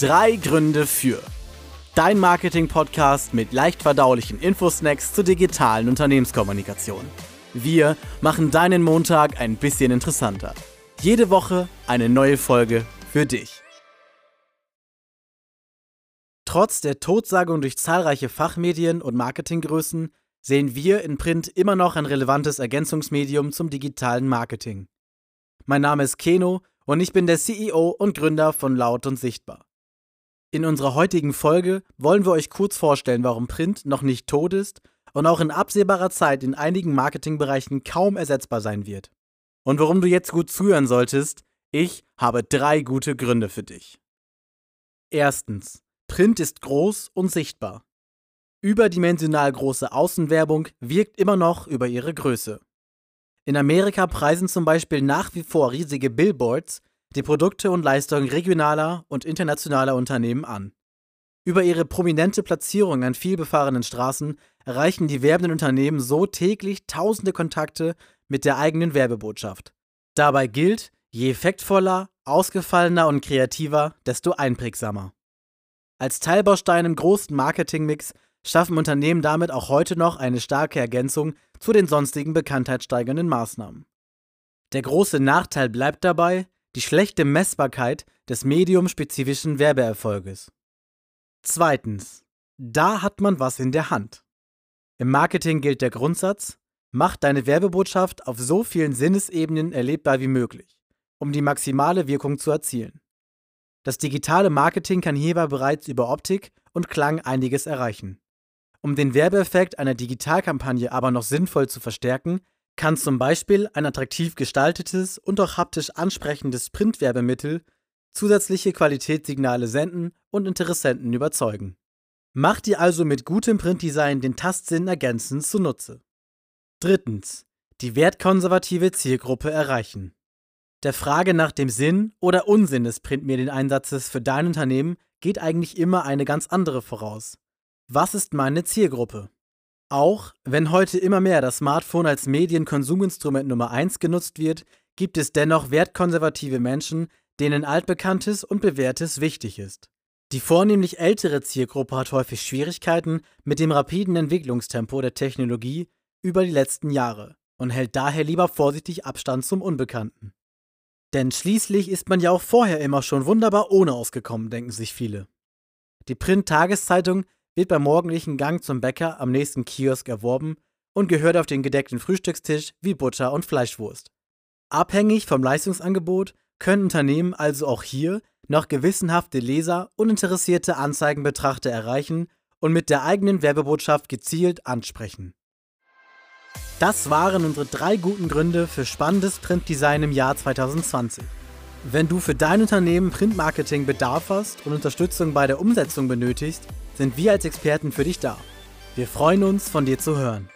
Drei Gründe für. Dein Marketing-Podcast mit leicht verdaulichen Infosnacks zur digitalen Unternehmenskommunikation. Wir machen deinen Montag ein bisschen interessanter. Jede Woche eine neue Folge für dich. Trotz der Totsagung durch zahlreiche Fachmedien und Marketinggrößen sehen wir in Print immer noch ein relevantes Ergänzungsmedium zum digitalen Marketing. Mein Name ist Keno und ich bin der CEO und Gründer von Laut und Sichtbar. In unserer heutigen Folge wollen wir euch kurz vorstellen, warum Print noch nicht tot ist und auch in absehbarer Zeit in einigen Marketingbereichen kaum ersetzbar sein wird. Und warum du jetzt gut zuhören solltest, ich habe drei gute Gründe für dich. Erstens. Print ist groß und sichtbar. Überdimensional große Außenwerbung wirkt immer noch über ihre Größe. In Amerika preisen zum Beispiel nach wie vor riesige Billboards die Produkte und Leistungen regionaler und internationaler Unternehmen an. Über ihre prominente Platzierung an vielbefahrenen Straßen erreichen die werbenden Unternehmen so täglich tausende Kontakte mit der eigenen Werbebotschaft. Dabei gilt, je effektvoller, ausgefallener und kreativer, desto einprägsamer. Als Teilbaustein im großen Marketingmix schaffen Unternehmen damit auch heute noch eine starke Ergänzung zu den sonstigen bekanntheitssteigernden Maßnahmen. Der große Nachteil bleibt dabei, die schlechte Messbarkeit des mediumspezifischen Werbeerfolges. Zweitens. Da hat man was in der Hand. Im Marketing gilt der Grundsatz, mach deine Werbebotschaft auf so vielen Sinnesebenen erlebbar wie möglich, um die maximale Wirkung zu erzielen. Das digitale Marketing kann hierbei bereits über Optik und Klang einiges erreichen. Um den Werbeeffekt einer Digitalkampagne aber noch sinnvoll zu verstärken, kann zum Beispiel ein attraktiv gestaltetes und auch haptisch ansprechendes Printwerbemittel zusätzliche Qualitätssignale senden und Interessenten überzeugen. Mach dir also mit gutem Printdesign den Tastsinn ergänzend zunutze. Drittens. Die wertkonservative Zielgruppe erreichen. Der Frage nach dem Sinn oder Unsinn des Printmedieneinsatzes für dein Unternehmen geht eigentlich immer eine ganz andere voraus. Was ist meine Zielgruppe? Auch wenn heute immer mehr das Smartphone als Medienkonsuminstrument Nummer 1 genutzt wird, gibt es dennoch wertkonservative Menschen, denen altbekanntes und bewährtes wichtig ist. Die vornehmlich ältere Zielgruppe hat häufig Schwierigkeiten mit dem rapiden Entwicklungstempo der Technologie über die letzten Jahre und hält daher lieber vorsichtig Abstand zum Unbekannten. Denn schließlich ist man ja auch vorher immer schon wunderbar ohne ausgekommen, denken sich viele. Die Print-Tageszeitung wird beim morgendlichen Gang zum Bäcker am nächsten Kiosk erworben und gehört auf den gedeckten Frühstückstisch wie Butter und Fleischwurst. Abhängig vom Leistungsangebot können Unternehmen also auch hier noch gewissenhafte Leser und interessierte Anzeigenbetrachter erreichen und mit der eigenen Werbebotschaft gezielt ansprechen. Das waren unsere drei guten Gründe für spannendes Printdesign im Jahr 2020. Wenn du für dein Unternehmen Printmarketing Bedarf hast und Unterstützung bei der Umsetzung benötigst, sind wir als Experten für dich da. Wir freuen uns, von dir zu hören.